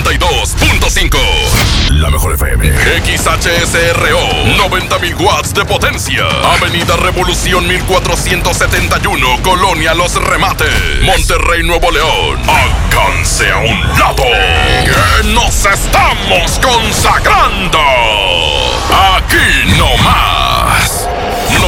92.5. La mejor FM. XHSRO. 90.000 watts de potencia. Avenida Revolución 1471. Colonia Los Remates. Monterrey, Nuevo León. Alcance a un lado. Nos estamos consagrando. Aquí no más.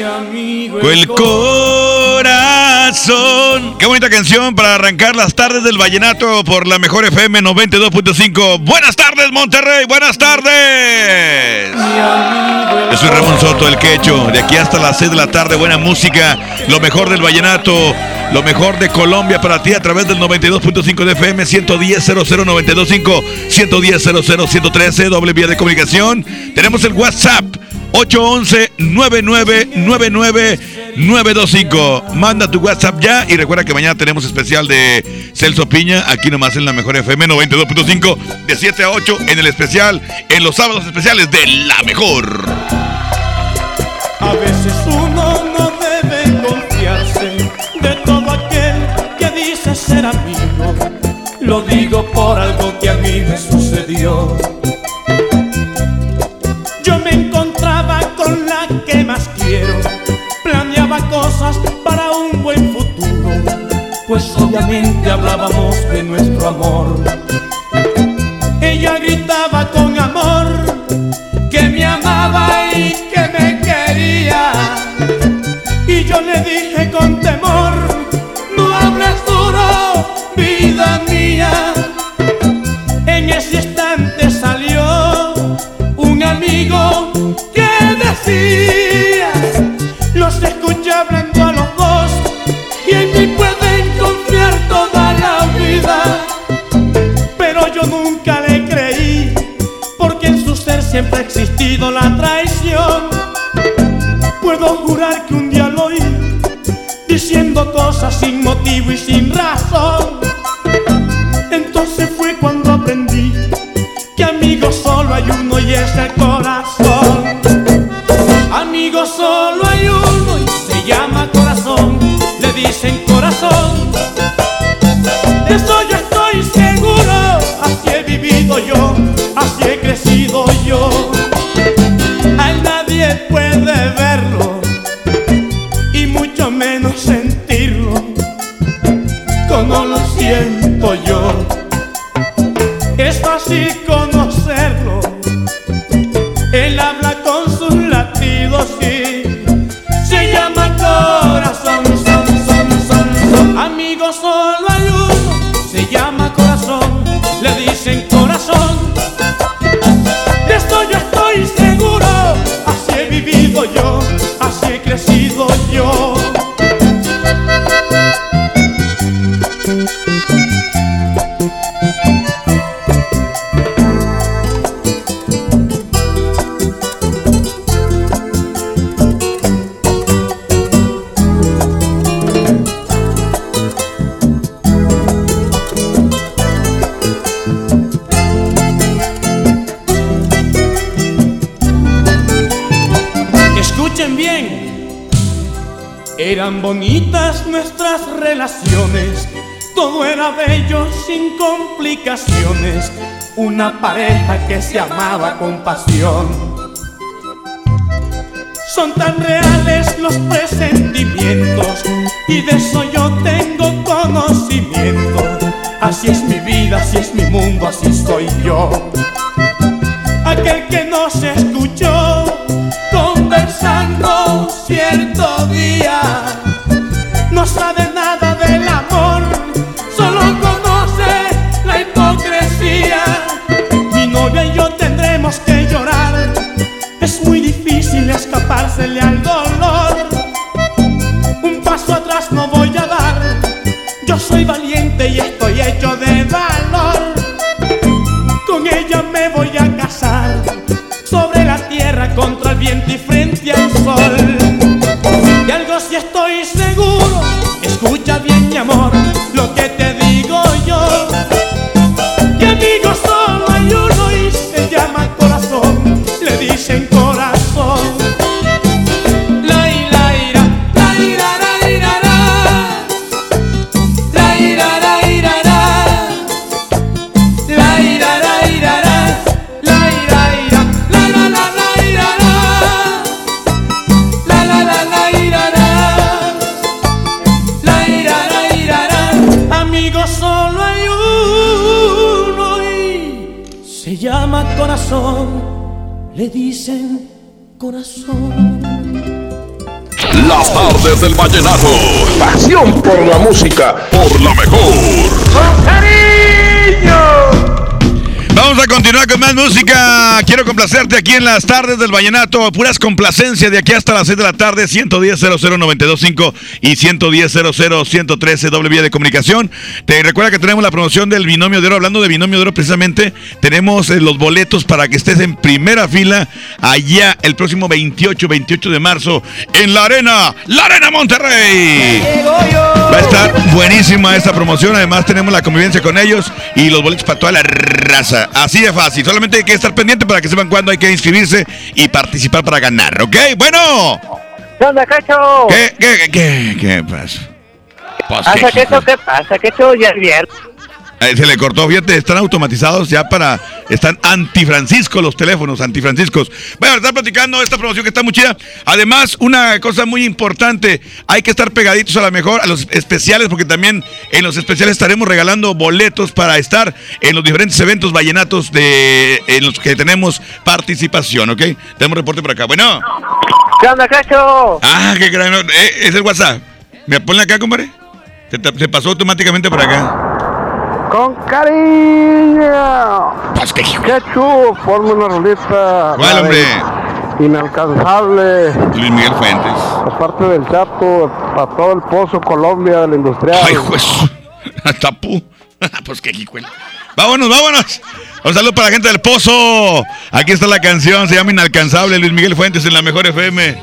El corazón. Qué bonita canción para arrancar las tardes del vallenato por la mejor FM 92.5. Buenas tardes, Monterrey. Buenas tardes. Yo soy Ramón Soto, el quecho. De aquí hasta las 6 de la tarde, buena música. Lo mejor del vallenato. Lo mejor de Colombia para ti a través del 92.5 de FM, 110 00925, 110 113, doble vía de comunicación. Tenemos el WhatsApp 811-9999-925. Manda tu WhatsApp ya y recuerda que mañana tenemos especial de Celso Piña, aquí nomás en la mejor FM 92.5, de 7 a 8 en el especial, en los sábados especiales de La Mejor. A veces uno no debe confiarse de todo aquel que dice ser amigo. Lo digo por algo que a mí me sucedió. Para un buen futuro, pues obviamente hablábamos de nuestro amor. Ella gritaba con amor que me amaba y que me quería, y yo le dije con temor, no hables duro, vida mía. Ha existido la traición. Puedo jurar que un día lo oí diciendo cosas sin motivo y sin razón. Entonces fue cuando aprendí que amigo solo hay uno y es el corazón. Una pareja que se amaba con pasión. Son tan reales los presentimientos y de eso yo tengo conocimiento. Así es mi vida, así es mi mundo, así soy yo. Aquel que no se Tardes del vallenato. Pasión por la música. Por la mejor. Vamos a continuar con más música. Quiero complacerte aquí en las tardes del Vallenato. Puras complacencias de aquí hasta las 6 de la tarde. 110 00925 y 110 113 doble vía de comunicación. Te recuerda que tenemos la promoción del binomio de oro. Hablando de binomio de oro, precisamente, tenemos eh, los boletos para que estés en primera fila allá el próximo 28, 28 de marzo en la Arena, la Arena Monterrey. Va a estar buenísima esta promoción. Además, tenemos la convivencia con ellos y los boletos para toda la raza. Así de fácil. Solamente hay que estar pendiente para que sepan cuándo hay que inscribirse y participar para ganar. ¿Ok? Bueno. ¿Qué onda, Cacho? ¿Qué, qué, qué, qué, qué pasa? Pues, ¿Pasa, ¿qué? ¿Qué pasa, Cacho? Ya es viernes. Eh, se le cortó, fíjate, están automatizados ya para. Están antifrancisco los teléfonos, antifranciscos. Bueno, están platicando esta promoción que está muy chida. Además, una cosa muy importante: hay que estar pegaditos a la mejor, a los especiales, porque también en los especiales estaremos regalando boletos para estar en los diferentes eventos vallenatos de, en los que tenemos participación, ¿ok? Tenemos reporte por acá. Bueno. ¿Qué onda, Cacho? Ah, qué gran. Eh, es el WhatsApp. ¿Me ponle acá, compadre? Se pasó automáticamente por acá. Con cariño. Pues hijo. Cacho, ponme una rolita. ¿Cuál, hombre? Inalcanzable. Luis Miguel Fuentes. Aparte del Chato, para todo el pozo Colombia del industrial. Ay, juez. Tapú. pues qué hijuela. Vámonos, vámonos. Un saludo para la gente del Pozo. Aquí está la canción, se llama Inalcanzable. Luis Miguel Fuentes en la mejor FM.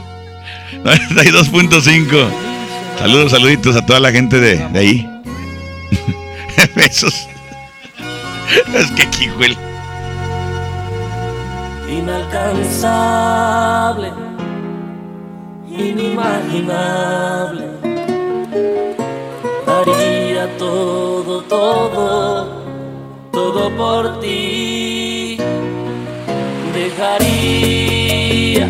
92.5. Saludos, saluditos a toda la gente de, de ahí. Besos. es que hijuela. inalcanzable, inimaginable. Daría todo, todo, todo por ti. Dejaría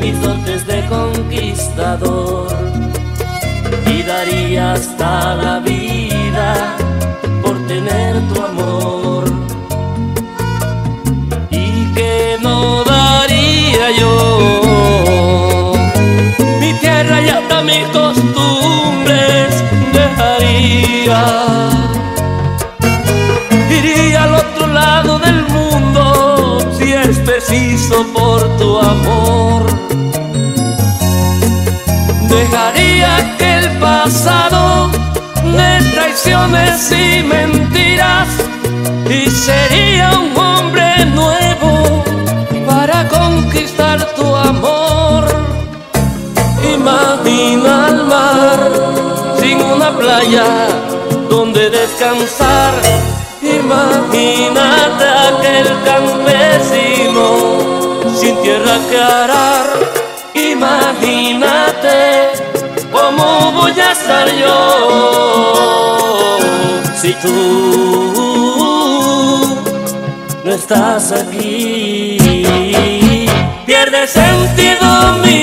mis dotes de conquistador y daría hasta la vida por tener tu amor. Y que no daría yo mi tierra y hasta mis costumbres dejaría. Iría al otro lado del mundo si es preciso por tu amor. Dejaría que el pasado de traiciones y mentiras y sería un hombre nuevo para conquistar tu amor. Imagina el mar sin una playa donde descansar. Imagínate aquel campesino sin tierra que arar. Imagínate voy estar yo si tú no estás aquí. Pierde sentido mi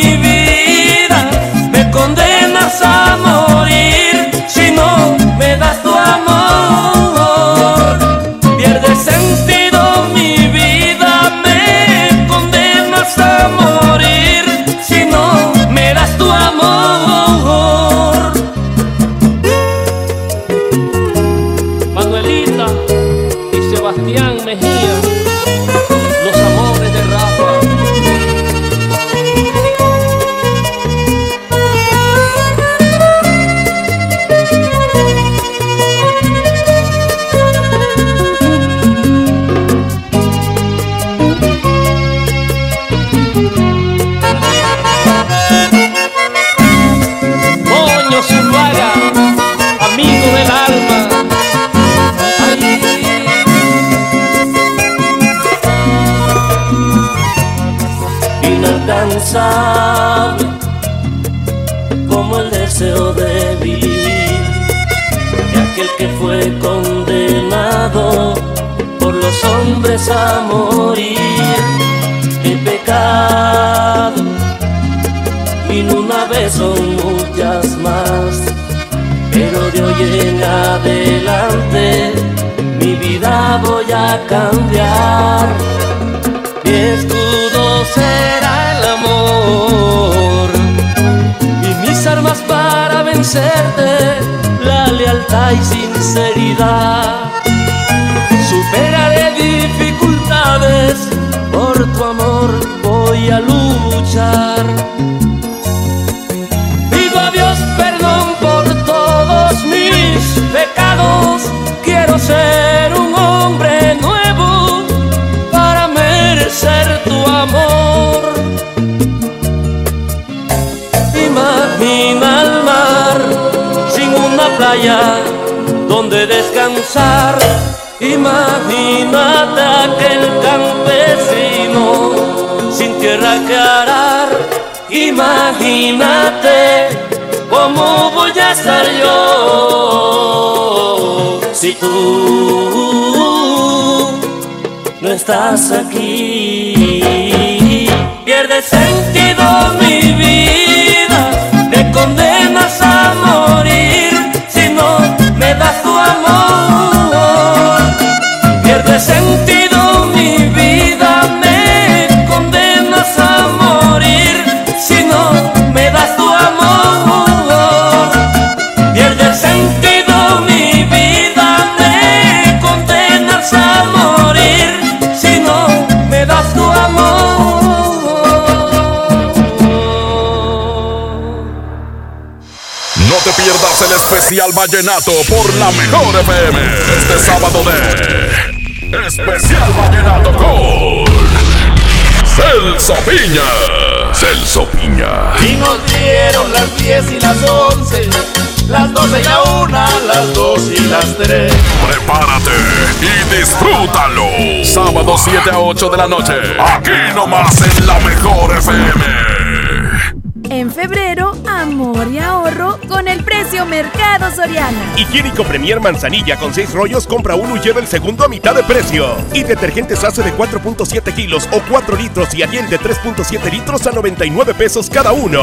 y sinceridad. Superaré dificultades, por tu amor voy a luchar. Pido a Dios perdón por todos mis pecados. Quiero ser un hombre nuevo para merecer tu amor. Donde descansar. Imagínate aquel campesino sin tierra que arar. Imagínate cómo voy a estar yo si tú no estás aquí. Pierde sentido mi vida, te condenas a morir me das tu amor. Pierde sentido mi vida, el especial vallenato por la mejor FM. Este sábado de Especial Vallenato con Celso Piña. Celso Piña. Y nos dieron las 10 y las 11, las 12 y la 1, las 2 y las 3. Prepárate y disfrútalo. Sábado 7 a 8 de la noche. Aquí nomás en la mejor FM. En febrero, amor y ahorro con el precio Mercado Soriana. Higiénico Premier Manzanilla con 6 rollos, compra uno y lleva el segundo a mitad de precio. Y detergentes hace de 4.7 kilos o 4 litros y Ariel de 3.7 litros a 99 pesos cada uno.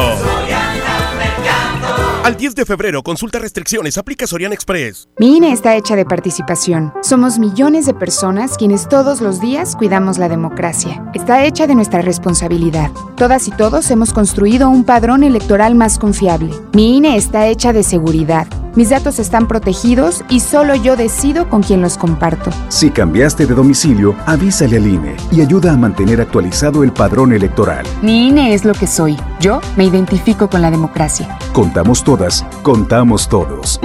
Al 10 de febrero, consulta restricciones, aplica Soriana Express. Mi INE está hecha de participación. Somos millones de personas quienes todos los días cuidamos la democracia. Está hecha de nuestra responsabilidad. Todas y todos hemos construido un padrón electoral más confiable. Mi INE está hecha de seguridad. Mis datos están protegidos y solo yo decido con quién los comparto. Si cambiaste de domicilio, avísale al INE y ayuda a mantener actualizado el padrón electoral. Mi INE es lo que soy. Yo me identifico con la democracia. Contamos todas, contamos todos.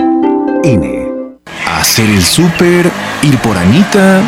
INE. Hacer el súper, ir por Anita.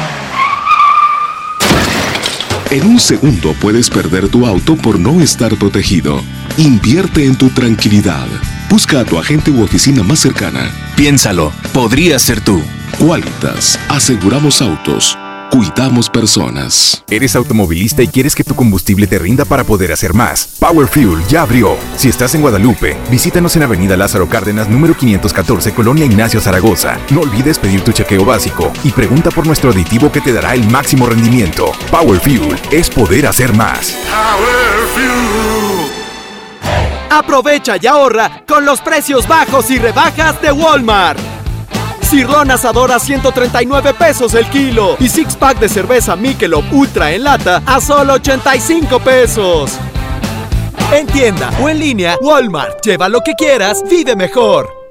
En un segundo puedes perder tu auto por no estar protegido. Invierte en tu tranquilidad. Busca a tu agente u oficina más cercana. Piénsalo, podría ser tú. Qualitas, aseguramos autos. Cuidamos personas. ¿Eres automovilista y quieres que tu combustible te rinda para poder hacer más? Power Fuel ya abrió. Si estás en Guadalupe, visítanos en Avenida Lázaro Cárdenas, número 514, Colonia Ignacio Zaragoza. No olvides pedir tu chequeo básico y pregunta por nuestro aditivo que te dará el máximo rendimiento. Power Fuel es poder hacer más. Power Fuel. Aprovecha y ahorra con los precios bajos y rebajas de Walmart. Cirlón asador a 139 pesos el kilo y six pack de cerveza Michelob Ultra en lata a solo 85 pesos. En tienda o en línea, Walmart. Lleva lo que quieras, vive mejor.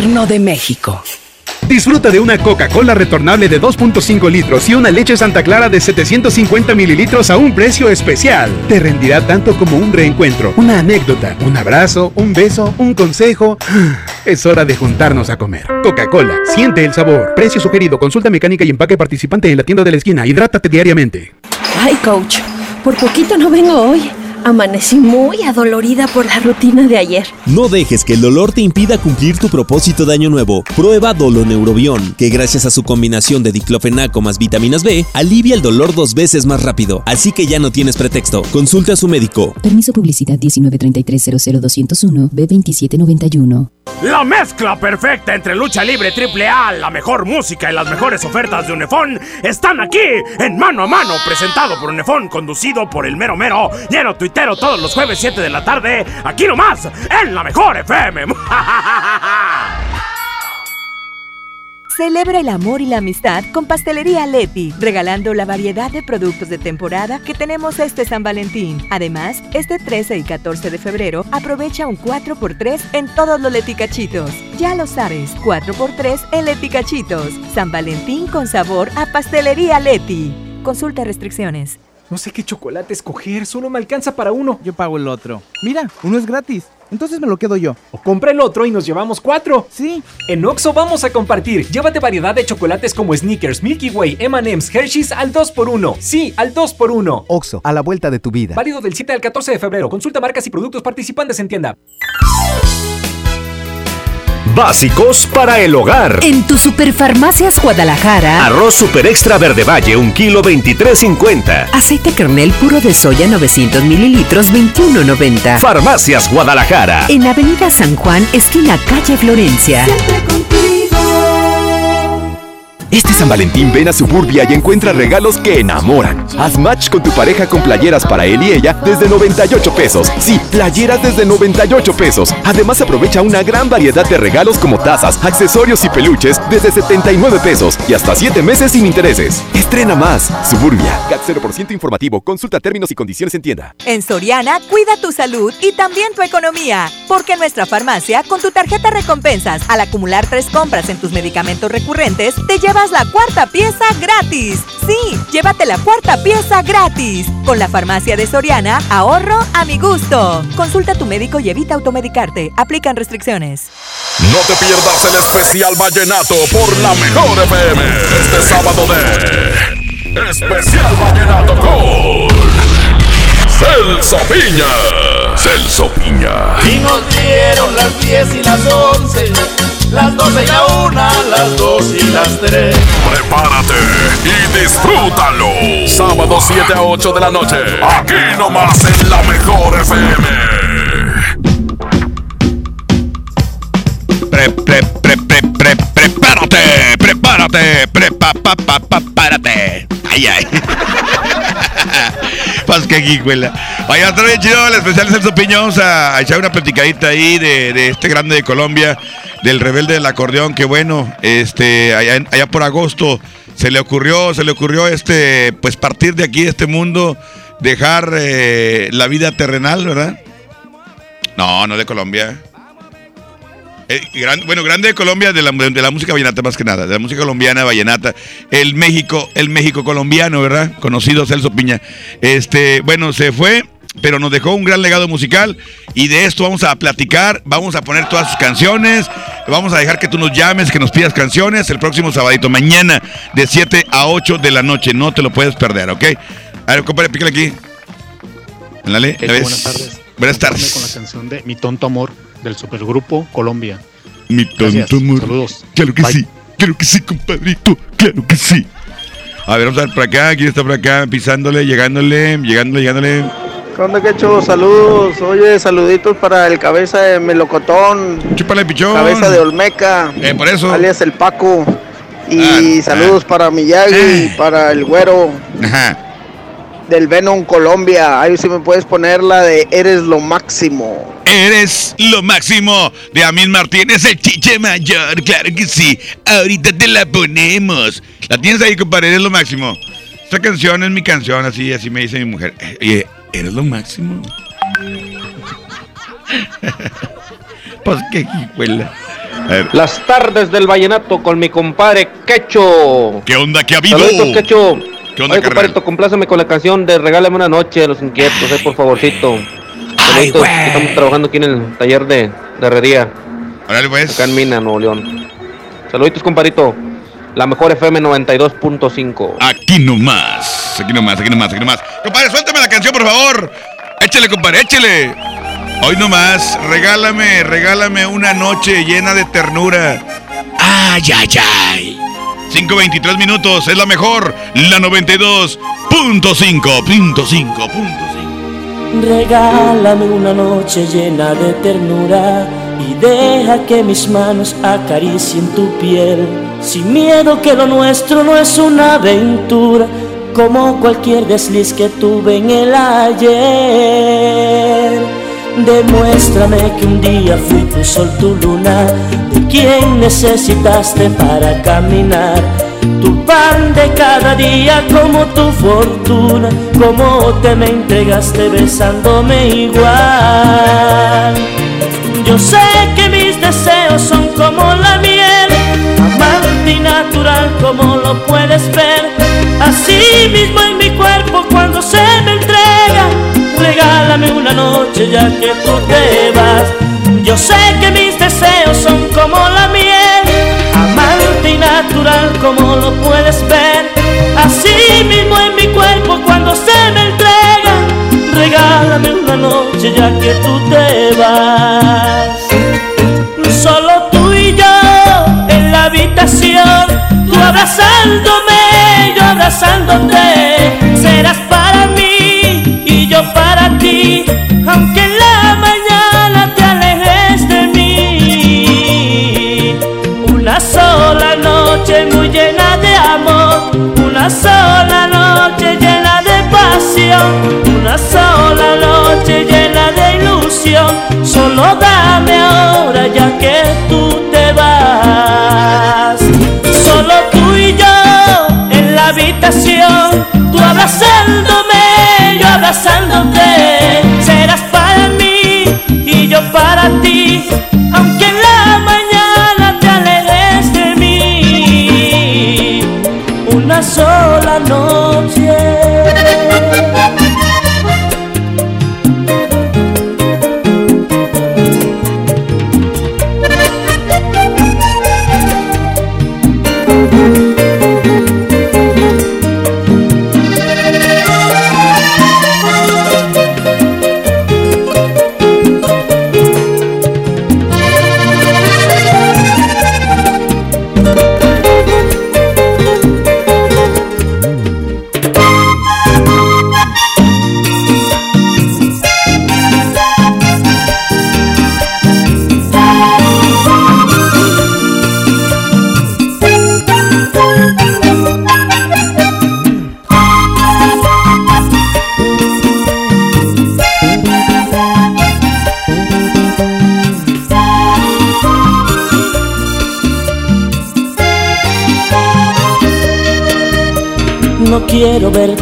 de México. Disfruta de una Coca-Cola retornable de 2.5 litros y una leche Santa Clara de 750 mililitros a un precio especial. Te rendirá tanto como un reencuentro, una anécdota, un abrazo, un beso, un consejo. Es hora de juntarnos a comer. Coca-Cola, siente el sabor. Precio sugerido, consulta mecánica y empaque participante en la tienda de la esquina. Hidrátate diariamente. Ay, coach, por poquito no vengo hoy. Amanecí muy adolorida por la rutina de ayer. No dejes que el dolor te impida cumplir tu propósito de año nuevo. Prueba Doloneurobión, que gracias a su combinación de diclofenaco más vitaminas B, alivia el dolor dos veces más rápido. Así que ya no tienes pretexto. Consulta a su médico. Permiso publicidad 193300201 B2791. La mezcla perfecta entre lucha libre triple A, la mejor música y las mejores ofertas de Unefón están aquí en Mano a Mano, presentado por Unefón, conducido por el mero mero, lleno todos los jueves 7 de la tarde, aquí nomás, en la mejor FM. Celebra el amor y la amistad con Pastelería Leti, regalando la variedad de productos de temporada que tenemos este San Valentín. Además, este 13 y 14 de febrero aprovecha un 4x3 en todos los leticachitos. Ya lo sabes, 4x3 en leticachitos. San Valentín con sabor a Pastelería Leti. Consulta restricciones. No sé qué chocolate escoger, solo me alcanza para uno. Yo pago el otro. Mira, uno es gratis. Entonces me lo quedo yo. O compra el otro y nos llevamos cuatro. Sí. En Oxo vamos a compartir. Llévate variedad de chocolates como Snickers, Milky Way, M&M's, Hershey's al 2x1. Sí, al 2x1. Oxo, a la vuelta de tu vida. Válido del 7 al 14 de febrero. Consulta marcas y productos participantes en tienda. Básicos para el hogar. En tu Superfarmacias Guadalajara. Arroz Super Extra Verde Valle, un kilo 23.50. Aceite kernel puro de soya 900 mililitros 21.90. Farmacias Guadalajara. En Avenida San Juan, esquina calle Florencia. Este San Valentín ven a Suburbia y encuentra regalos que enamoran. Haz match con tu pareja con playeras para él y ella desde 98 pesos. Sí, playeras desde 98 pesos. Además aprovecha una gran variedad de regalos como tazas, accesorios y peluches desde 79 pesos y hasta 7 meses sin intereses. Estrena más. Suburbia. CAT 0% informativo. Consulta términos y condiciones en tienda. En Soriana, cuida tu salud y también tu economía. Porque nuestra farmacia, con tu tarjeta recompensas, al acumular tres compras en tus medicamentos recurrentes, te llevas la cuarta pieza gratis. Sí, llévate la cuarta pieza gratis. Con la farmacia de Soriana, ahorro a mi gusto. Consulta a tu médico y evita automedicarte. Aplican restricciones. No te pierdas el especial vallenato por la mejor FM. Este sábado de Especial Vallenato con Celso Piña. Celso Piña. Y nos dieron las 10 y las 11, las 12 y la 1, las 2 y las 3. Prepárate y disfrútalo. Sábado 7 a 8 de la noche. Aquí nomás en la mejor FM. Pre, pre, pre, pre, prepárate, prepa, pa, pa, pa, párate. Ay, ay. Pues que guijuela. Vaya, está bien chido el especial de Celso Piña. Vamos a echar una platicadita ahí de, de este grande de Colombia, del rebelde del acordeón, que bueno, este, allá, allá por agosto se le ocurrió, se le ocurrió este, pues partir de aquí, de este mundo, dejar eh, la vida terrenal, ¿verdad? No, no de Colombia. Eh, gran- bueno, grande de Colombia, de la, de la música vallenata más que nada, de la música colombiana, vallenata, el México, el México colombiano, ¿verdad? Conocido Celso Piña. Este, bueno, se fue, pero nos dejó un gran legado musical y de esto vamos a platicar, vamos a poner todas sus canciones, vamos a dejar que tú nos llames, que nos pidas canciones el próximo sabadito, mañana, de 7 a 8 de la noche, no te lo puedes perder, ¿ok? A ver, compadre, pícale aquí. Buenas tardes. Buenas Con la tardes. canción de Mi Tonto Amor del supergrupo Colombia. Mi tonto Gracias, amor. saludos. Claro que Bye. sí, claro que sí, compadrito, claro que sí. A ver, vamos a ver por acá, quién está por acá, pisándole, llegándole, llegándole, llegándole. ¿Qué onda, Quecho? Saludos. Oye, saluditos para el cabeza de melocotón. Chúpale, pichón. Cabeza de Olmeca. Eh, por eso. Alias el Paco. Y Ah, saludos para Miyagi, Ah. para el güero. Del Venom Colombia. Ahí sí me puedes poner la de Eres lo máximo. Eres lo máximo de Amin Martínez, el chiche mayor, claro que sí. Ahorita te la ponemos. La tienes ahí, compadre, eres lo máximo. Esta canción es mi canción, así, así me dice mi mujer. Eh, Oye, eres lo máximo. pues qué hijuela. Las tardes del vallenato con mi compadre Quecho. ¿Qué onda? ¿Qué ha habido? Saludos, Quecho. ¿Qué onda, Oye, compláceme con la canción de Regálame una noche a los inquietos, eh, por favorcito. Que estamos trabajando aquí en el taller de, de herrería. Órale, pues. Acá en Mina, Nuevo León. Saluditos, compadrito. La mejor FM 92.5. Aquí nomás, aquí nomás, aquí nomás, aquí nomás. Compadre, suéltame la canción, por favor. Échale, compadre, échale. Hoy nomás, regálame, regálame una noche llena de ternura. Ay, ay, ay. 5.23 minutos, es la mejor, la 92.5, punto cinco, punto Regálame una noche llena de ternura y deja que mis manos acaricien tu piel. Sin miedo que lo nuestro no es una aventura, como cualquier desliz que tuve en el ayer. Demuéstrame que un día fui tu sol, tu luna, de quien necesitaste para caminar. Tu pan de cada día como tu fortuna, como te me entregaste besándome igual. Yo sé que mis deseos son como la miel, amante y natural como lo puedes ver. Así mismo en mi cuerpo cuando se me regálame una noche ya que tú te vas. Yo sé que mis deseos son como la miel, amante y natural como lo puedes ver. Así mismo en mi cuerpo cuando se me entrega, regálame una noche ya que tú te vas. Solo tú y yo en la habitación, tú abrazándome, yo abrazándote, serás para mí y yo para ti, aunque en la mañana te alejes de mí. Una sola noche muy llena de amor, una sola noche llena de pasión, una sola noche llena de ilusión. Solo dame ahora ya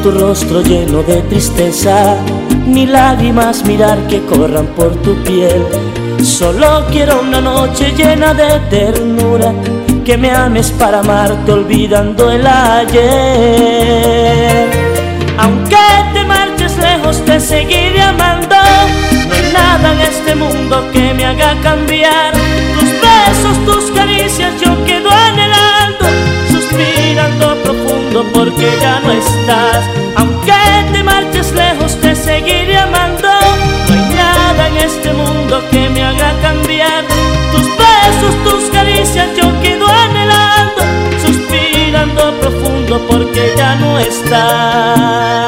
tu rostro lleno de tristeza, ni lágrimas mirar que corran por tu piel. Solo quiero una noche llena de ternura, que me ames para amarte olvidando el ayer. Aunque te marches lejos te seguiré amando, no hay nada en este mundo que me haga cambiar. Porque ya no estás. Aunque te marches lejos te seguiré amando, no hay nada en este mundo que me haga cambiar. Tus besos, tus caricias yo quedo anhelando, suspirando porque ya no estás.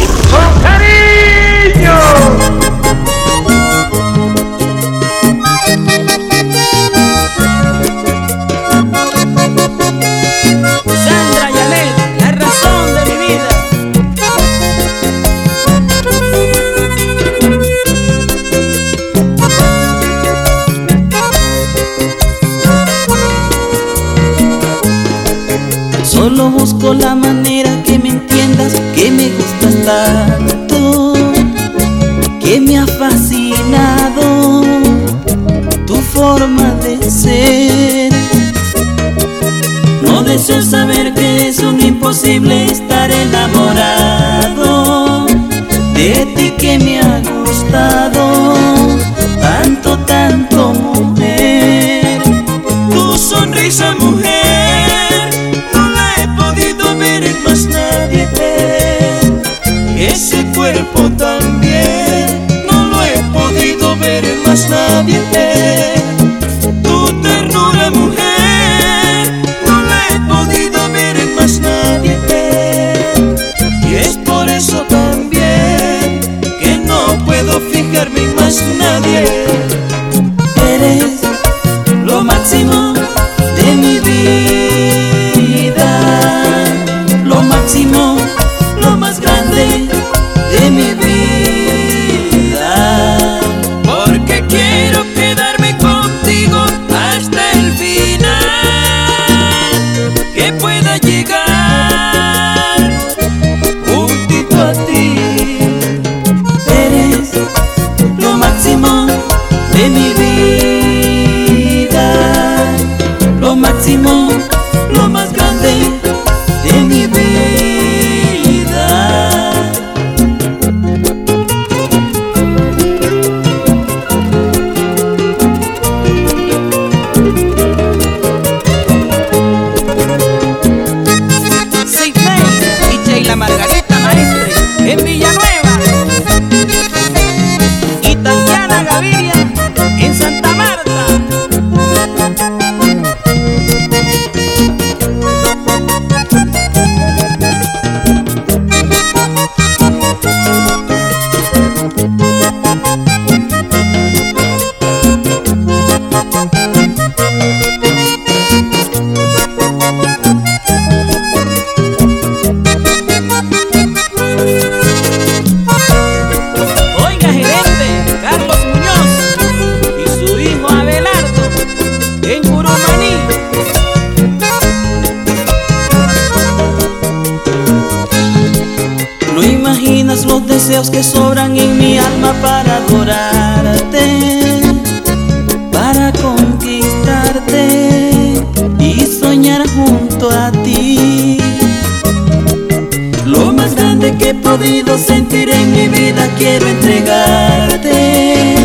vida quiero entregarte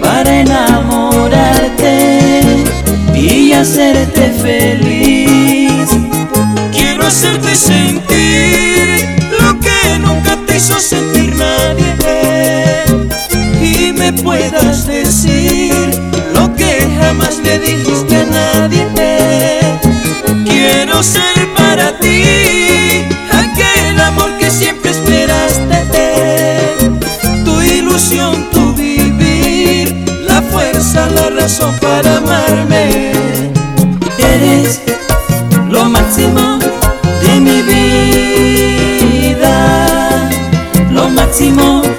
para enamorarte y hacerte feliz. Quiero hacerte sentir lo que nunca te hizo sentir nadie y me puedas decir lo que jamás le dijiste a nadie. Quiero ser corazón para amarme. Eres lo máximo de mi vida, lo máximo.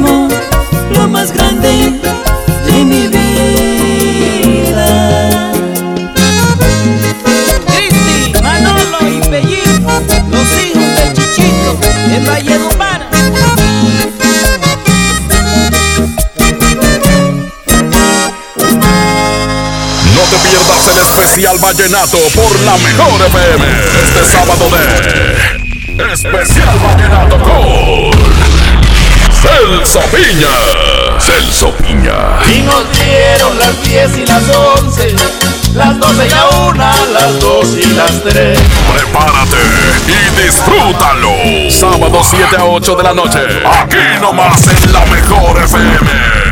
lo más grande de mi vida. Cristi, Manolo y Pellín, los hijos del Chichito, en Valledupar. No te pierdas el especial Vallenato por la mejor FM este sábado de Especial Vallenato con Celso Piña. Celso Piña. Y nos dieron las 10 y las 11, las 12 y la 1, las 2 y las 3. Prepárate y disfrútalo. Sábado 7 a 8 de la noche. Aquí nomás en la mejor FM.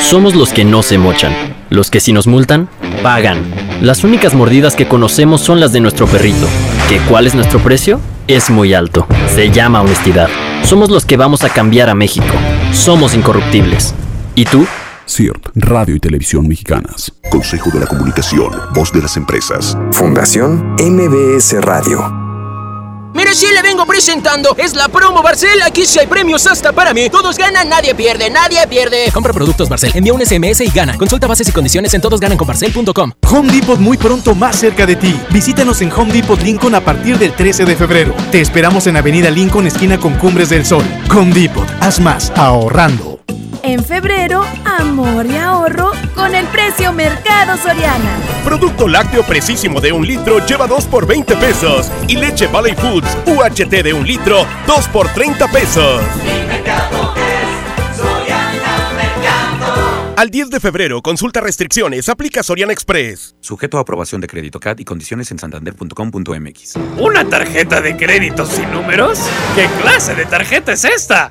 Somos los que no se mochan, los que si nos multan, pagan. Las únicas mordidas que conocemos son las de nuestro perrito. ¿Que cuál es nuestro precio? Es muy alto. Se llama honestidad. Somos los que vamos a cambiar a México. Somos incorruptibles. ¿Y tú? CIRT, Radio y Televisión Mexicanas. Consejo de la Comunicación, Voz de las Empresas. Fundación MBS Radio. Mire, sí le vengo presentando. Es la promo Barcel. Aquí sí hay premios hasta para mí. Todos ganan, nadie pierde, nadie pierde. Compra productos Barcel, envía un SMS y gana. Consulta bases y condiciones en todosgananconbarcel.com. Home Depot muy pronto más cerca de ti. Visítanos en Home Depot Lincoln a partir del 13 de febrero. Te esperamos en Avenida Lincoln, esquina con Cumbres del Sol. Home Depot, haz más ahorrando. En febrero, amor y ahorro con el precio Mercado Soriana. Producto lácteo precisísimo de un litro lleva 2 por 20 pesos. Y leche Valley Foods UHT de un litro, 2 por 30 pesos. Al 10 de febrero, consulta restricciones, aplica Soriana Express. Sujeto a aprobación de crédito CAT y condiciones en santander.com.mx. ¿Una tarjeta de crédito sin números? ¿Qué clase de tarjeta es esta?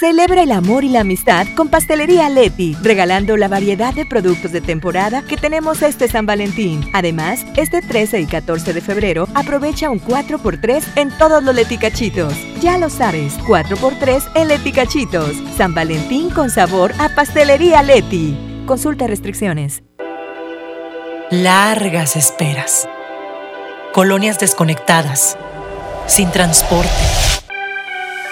Celebra el amor y la amistad con Pastelería Leti, regalando la variedad de productos de temporada que tenemos este San Valentín. Además, este 13 y 14 de febrero aprovecha un 4x3 en todos los leticachitos. Ya lo sabes, 4x3 en leticachitos. San Valentín con sabor a Pastelería Leti. Consulta restricciones. Largas esperas. Colonias desconectadas. Sin transporte.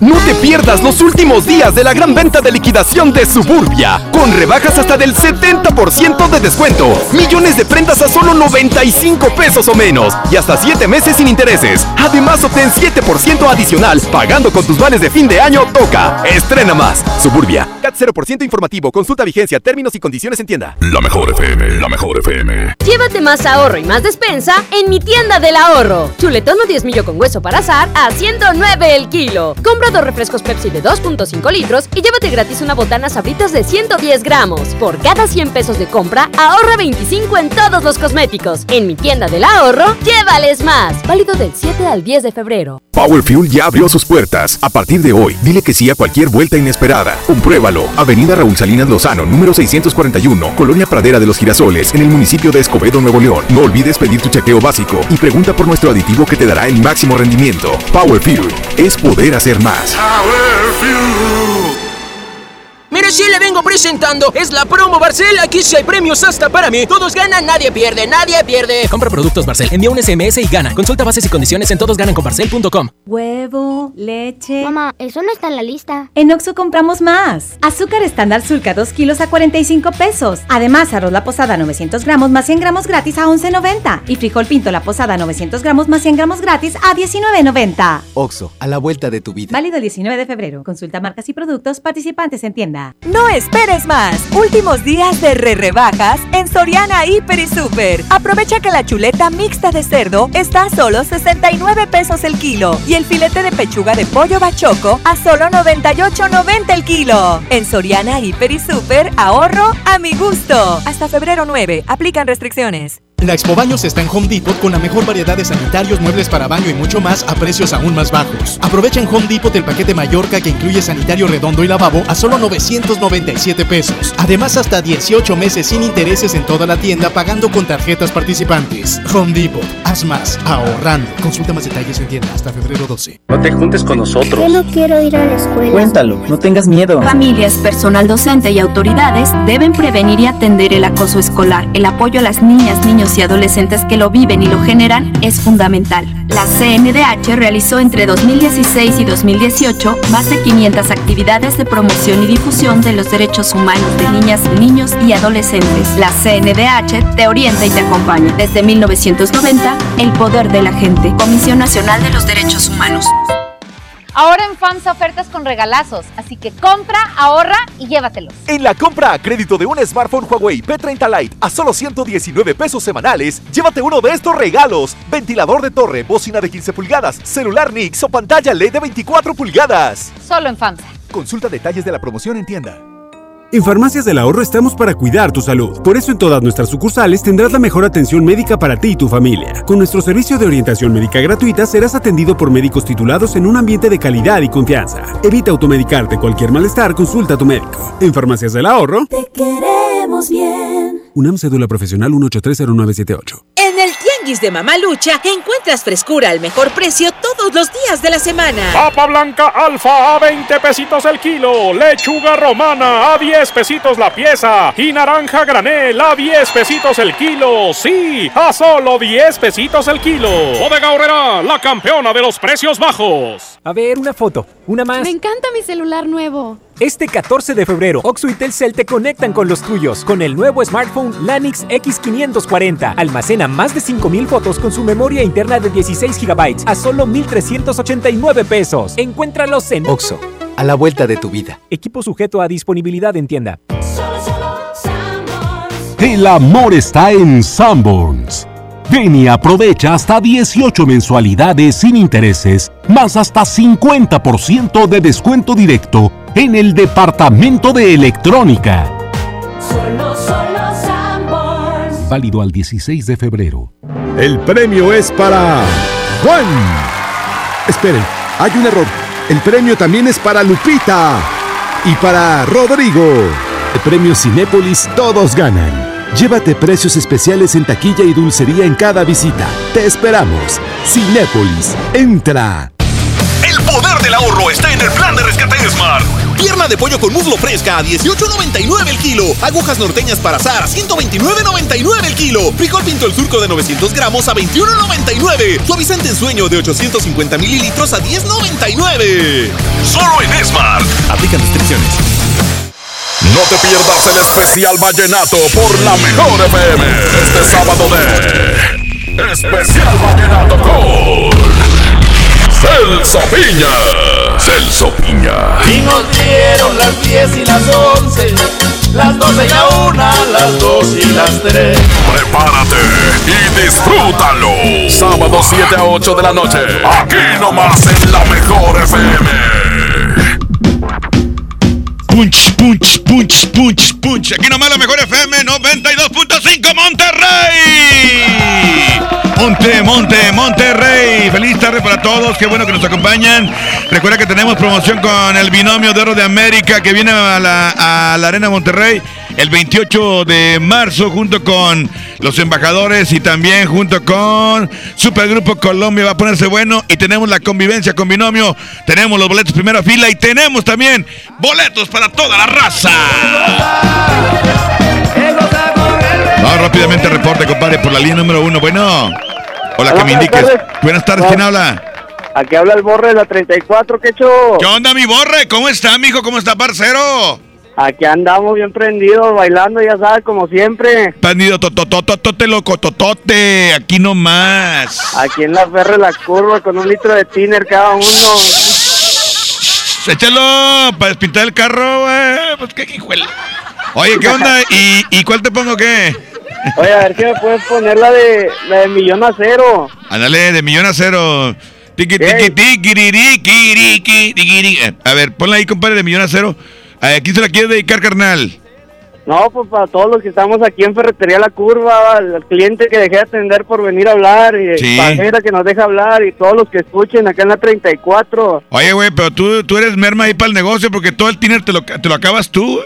No te pierdas los últimos días de la gran venta de liquidación de Suburbia, con rebajas hasta del 70% de descuento, millones de prendas a solo 95 pesos o menos y hasta 7 meses sin intereses. Además, obtén 7% adicional pagando con tus vales de fin de año Toca. Estrena más. Suburbia. CAT 0% informativo. Consulta vigencia, términos y condiciones en tienda. La mejor FM, la mejor FM. Llévate más ahorro y más despensa en mi tienda del ahorro. Chuletón o 10 millo con hueso para azar a 109 el kilo. Compra refrescos Pepsi de 2.5 litros y llévate gratis una botana sabritas de 110 gramos. Por cada 100 pesos de compra, ahorra 25 en todos los cosméticos. En mi tienda del ahorro, llévales más. Válido del 7 al 10 de febrero. Power Fuel ya abrió sus puertas. A partir de hoy, dile que sí a cualquier vuelta inesperada. Compruébalo. Avenida Raúl Salinas Lozano, número 641, Colonia Pradera de los Girasoles, en el municipio de Escobedo, Nuevo León. No olvides pedir tu chequeo básico y pregunta por nuestro aditivo que te dará el máximo rendimiento. Power Fuel es poder hacer más. how tower view. Mire, sí le vengo presentando. Es la promo Barcel. Aquí sí hay premios hasta para mí. Todos ganan, nadie pierde, nadie pierde. Compra productos Barcel, envía un SMS y gana. Consulta bases y condiciones en todosgananconbarcel.com. Huevo, leche. Mamá, eso no está en la lista. En Oxo compramos más. Azúcar estándar Sulca 2 kilos a 45 pesos. Además, arroz la posada 900 gramos más 100 gramos gratis a 11.90. Y frijol pinto la posada 900 gramos más 100 gramos gratis a 19.90. Oxo, a la vuelta de tu vida. Válido el 19 de febrero. Consulta marcas y productos participantes en tienda. No esperes más. Últimos días de re rebajas en Soriana Hiper y Super. Aprovecha que la chuleta mixta de cerdo está a solo 69 pesos el kilo y el filete de pechuga de pollo bachoco a solo 98.90 el kilo. En Soriana Hiper y Super ahorro a mi gusto. Hasta febrero 9. Aplican restricciones. La Expo Baños está en Home Depot con la mejor variedad de sanitarios, muebles para baño y mucho más a precios aún más bajos. Aprovecha en Home Depot el paquete Mallorca que incluye sanitario redondo y lavabo a solo 997 pesos. Además, hasta 18 meses sin intereses en toda la tienda pagando con tarjetas participantes. Home Depot, haz más, ahorrando. Consulta más detalles en tienda hasta febrero 12. No te juntes con nosotros. Yo no quiero ir a la escuela. Cuéntalo, no tengas miedo. Familias, personal docente y autoridades deben prevenir y atender el acoso escolar. El apoyo a las niñas, niños y adolescentes que lo viven y lo generan es fundamental. La CNDH realizó entre 2016 y 2018 más de 500 actividades de promoción y difusión de los derechos humanos de niñas, niños y adolescentes. La CNDH te orienta y te acompaña. Desde 1990, el poder de la gente. Comisión Nacional de los Derechos Humanos. Ahora en FAMSA ofertas con regalazos, así que compra, ahorra y llévatelos. En la compra a crédito de un smartphone Huawei P30 Lite a solo 119 pesos semanales, llévate uno de estos regalos: ventilador de torre, bocina de 15 pulgadas, celular Nix o pantalla LED de 24 pulgadas. Solo en FAMSA. Consulta detalles de la promoción en tienda. En Farmacias del Ahorro estamos para cuidar tu salud. Por eso en todas nuestras sucursales tendrás la mejor atención médica para ti y tu familia. Con nuestro servicio de orientación médica gratuita serás atendido por médicos titulados en un ambiente de calidad y confianza. Evita automedicarte cualquier malestar, consulta a tu médico. En Farmacias del Ahorro, te queremos bien. UNAM Cédula Profesional 1830978. En el Tianguis de Mamalucha encuentras frescura al mejor precio todos los días de la semana. Papa blanca alfa a 20 pesitos el kilo. Lechuga romana a 10 pesitos la pieza. Y naranja granel a 10 pesitos el kilo. Sí, a solo 10 pesitos el kilo. Bodega Horrera, la campeona de los precios bajos. A ver, una foto. Una más. Me encanta mi celular nuevo. Este 14 de febrero, Oxo y Telcel te conectan con los tuyos con el nuevo smartphone Lanix X540. Almacena más de 5000 fotos con su memoria interna de 16 GB a solo 1389 pesos. Encuéntralos en Oxo, a la vuelta de tu vida. Equipo sujeto a disponibilidad en tienda. El amor está en Sanborns. Ven y aprovecha hasta 18 mensualidades sin intereses, más hasta 50% de descuento directo en el departamento de electrónica. Solo, solo Sanborns. Válido al 16 de febrero. El premio es para Juan. Esperen, hay un error. El premio también es para Lupita y para Rodrigo. El premio Cinépolis todos ganan. Llévate precios especiales en taquilla y dulcería en cada visita. Te esperamos. Cinépolis, entra. El poder del ahorro está en el plan de rescate Smart. Pierna de pollo con muslo fresca a 18.99 el kilo. Agujas norteñas para asar a 129.99 el kilo. Frijol pinto el surco de 900 gramos a 21.99. Suavizante en sueño de 850 mililitros a 10.99. Solo en Smart. Aplican restricciones. No te pierdas el especial vallenato por la mejor FM. Este sábado de Especial Vallenato con Celso Piña. Celso Piña. Y nos dieron las 10 y las 11, las 12 y la 1, las 2 y las 3. Prepárate y disfrútalo. Sábado 7 a 8 de la noche. Aquí nomás en la mejor FM. Punch, punch, punch, punch, punch. Aquí nomás la mejor FM 92.5 Monterrey. Monte, Monte, Monterrey. Feliz tarde para todos. Qué bueno que nos acompañan. Recuerda que tenemos promoción con el binomio de oro de América que viene a la, a la Arena Monterrey el 28 de marzo junto con los embajadores y también junto con Supergrupo Colombia. Va a ponerse bueno y tenemos la convivencia con binomio. Tenemos los boletos primera fila y tenemos también boletos para toda la raza. Vamos rápidamente reporte, compadre, por la línea número uno. Bueno, hola, que me indiques. Buenas tardes, ¿quién habla? Aquí habla el Borre de la 34, ¿qué hecho? ¿Qué onda, mi Borre? ¿Cómo está, mijo? ¿Cómo está, parcero? Aquí andamos bien prendidos, bailando, ya sabes, como siempre. Prendido, totototote, loco, totote, aquí nomás. Aquí en la ferre la curva con un litro de tiner cada uno. Échalo para despintar el carro, güey. Pues qué hijuela. Oye, ¿qué onda? ¿Y, ¿Y cuál te pongo qué? Oye, a ver si me puedes poner la de, la de Millón a Cero. Ándale, de millón a cero. Tiki, tiki, tiki, tiki, tiki, A ver, ponla ahí, compadre, de millón a cero. ¿A quién se la quieres dedicar, carnal? No, pues para todos los que estamos aquí en Ferretería La Curva, al cliente que dejé de atender por venir a hablar, y Sí. pajera que nos deja hablar, y todos los que escuchen acá en la 34. Oye, güey, pero tú, tú eres merma ahí para el negocio porque todo el tiner te lo, te lo acabas tú.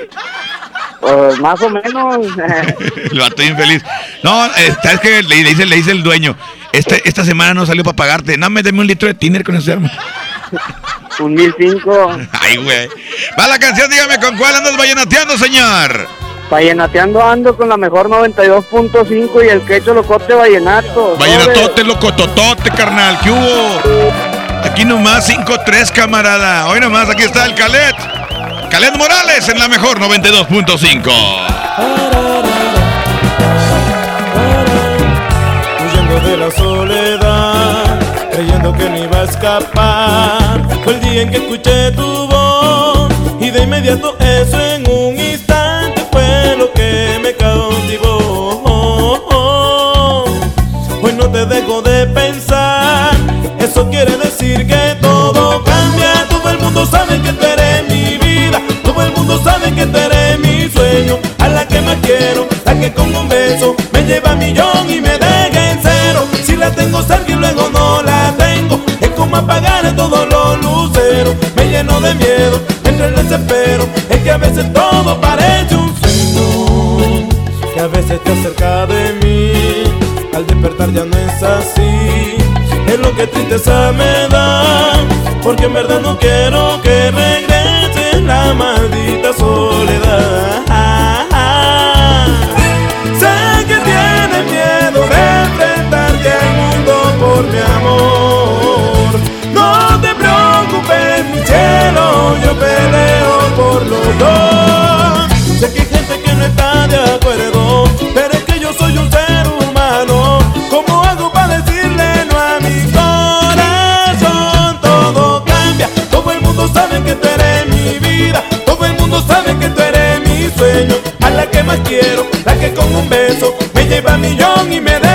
Pues más o menos. Lo estoy infeliz. No, eh, ¿sabes qué? Le, le dice, le dice el dueño. Este, esta semana no salió para pagarte. No, me deme un litro de tiner con ese arma. Un mil cinco. Ay, güey. Va la canción, dígame con cuál andas vallenateando, señor. Vallenateando ando con la mejor 92.5 y el quecho locote vallenato. Vallenatote, loco, totote, carnal. ¿Qué hubo? Aquí nomás 5-3, camarada. Hoy nomás, aquí está el Calet. Calet Morales en la mejor 92.5. huyendo de la soledad, creyendo que no iba a escapar. Fue el día en que escuché tu voz y de inmediato eso en un instante fue lo que me cautivó. Hoy no te dejo de pensar, eso quiere decir que todo cambia. Todo el mundo sabe que tú eres todo el mundo sabe que tú eres mi sueño, a la que más quiero, la que con un beso me lleva a millón y me deja en cero. Si la tengo cerca y luego no la tengo, es como apagar todos los luceros. Me lleno de miedo, entre el desespero, es que a veces todo parece un sueño, que a veces te acerca de mí, al despertar ya no es así. Es lo que tristeza me da, porque en verdad no quiero que regrese la maldita los dos. Sé que hay gente que no está de acuerdo, pero es que yo soy un ser humano. ¿Cómo hago para decirle no a mi corazón? Todo cambia, todo el mundo sabe que tú eres mi vida, todo el mundo sabe que tú eres mi sueño, a la que más quiero, la que con un beso me lleva a millón y me deja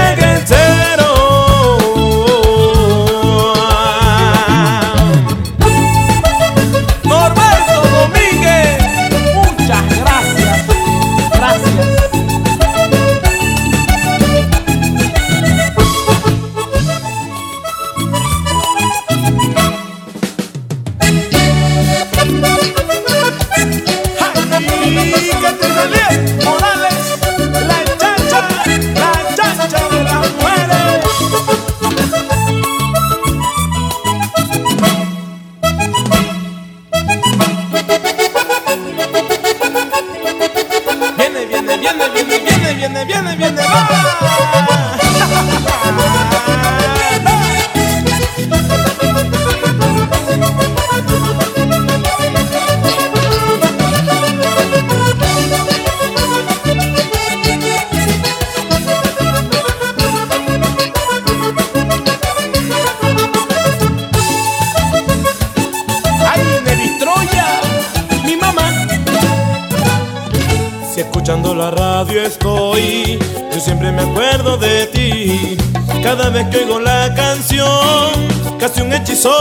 Cada vez que oigo la canción, casi un hechizo.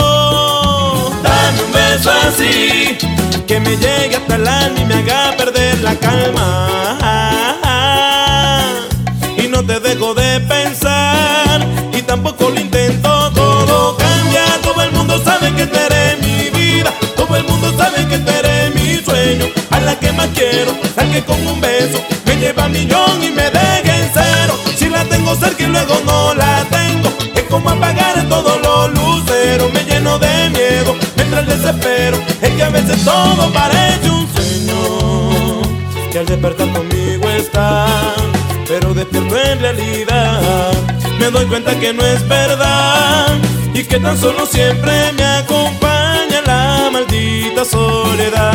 Dame un beso así, que me llegue hasta el alma y me haga perder la calma. Y no te dejo de pensar, y tampoco lo intento. Todo cambia, todo el mundo sabe que tú eres mi vida. Todo el mundo sabe que tú eres mi sueño. A la que más quiero, la que con un beso me lleva a millón y me deja y luego no la tengo, es como apagar todos los luceros. Me lleno de miedo, me el desespero. Es que a veces todo parece un sueño. Que al despertar conmigo está, pero despierto en realidad. Me doy cuenta que no es verdad y que tan solo siempre me acompaña la maldita soledad.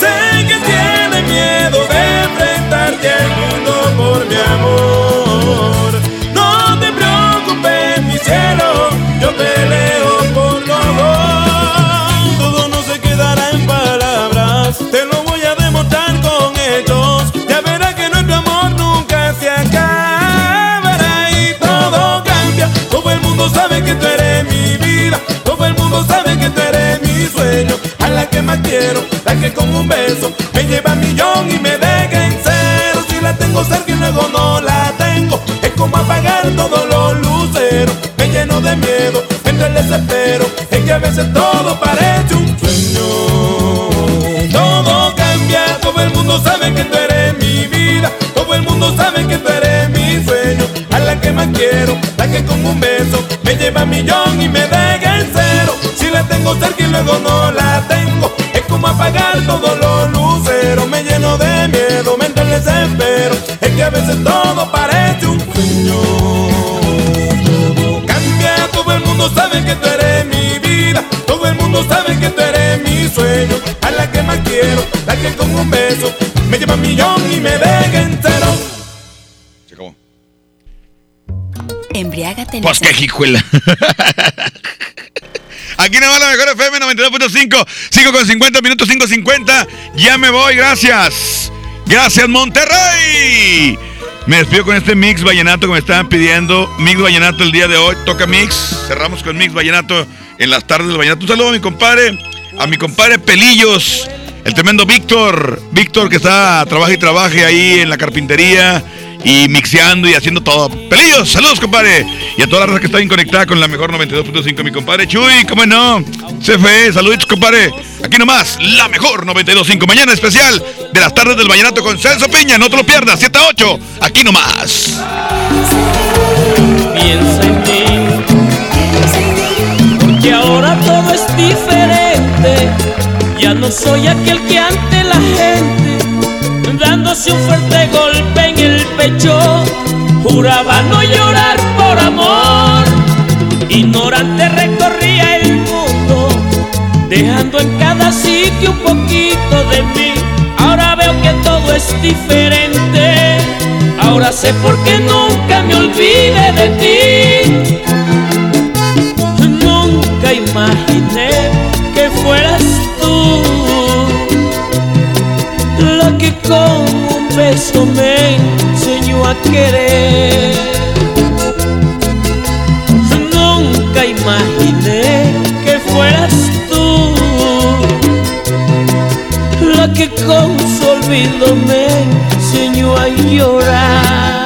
Sé que tiene miedo de enfrentarte por mi amor. No te preocupes, mi cielo, yo peleo por los dos. Todo no se quedará en palabras, te lo voy a demostrar con hechos. Ya verás que nuestro amor nunca se acabará y todo cambia. Todo el mundo sabe que tú eres mi vida, todo el mundo sabe que tú eres mi sueño. A la que más quiero, la que con un beso me lleva a millón y me deja luego no la tengo, es como apagar todos los luceros. Me lleno de miedo, entre el desespero, es que a veces todo parece un sueño. Todo cambia, todo el mundo sabe que tú eres mi vida, todo el mundo sabe que tú eres mi sueño. A la que más quiero, la que con un beso me lleva a millón y me deja en cero. Si la tengo cerca y luego no la tengo, es como apagar todos los luceros. Me lleno de miedo, me entra el desespero, a veces todo parece un sueño. Todo cambia, todo el mundo sabe que tú eres mi vida, todo el mundo sabe que tú eres mi sueño. A la que más quiero, la que con un beso me lleva a millón y me deja en cero. Embriágate. Pues qué jijuela. Aquí no va la mejor FM 92.5, 5 con 50 minutos, 5.50. Ya me voy, gracias. Gracias, Monterrey. Me despido con este mix vallenato que me estaban pidiendo. Mix vallenato el día de hoy. Toca mix. Cerramos con mix vallenato en las tardes del vallenato. Un saludo a mi compadre, a mi compadre Pelillos, el tremendo Víctor. Víctor que está, trabaja y trabaje ahí en la carpintería y mixeando y haciendo todo. Pelillos, saludos, compadre. Y a toda la raza que está bien conectada con la mejor 92.5, mi compadre Chuy, ¿cómo no? CFE, saluditos, compadre. Aquí nomás, la mejor 92.5. Mañana especial de las tardes del Vallenato con Celso Piña. No te lo pierdas, 7 a 8. Aquí nomás. Piensa en mí, porque ahora todo es diferente. Ya no soy aquel que ante la gente, dándose un fuerte golpe pecho, juraba no llorar por amor. Ignorante recorría el mundo, dejando en cada sitio un poquito de mí. Ahora veo que todo es diferente. Ahora sé por qué nunca me olvidé de ti. Nunca imaginé que fueras tú la que con un beso me a querer. Nunca imaginé que fueras tú la que con su olvido me enseñó a llorar.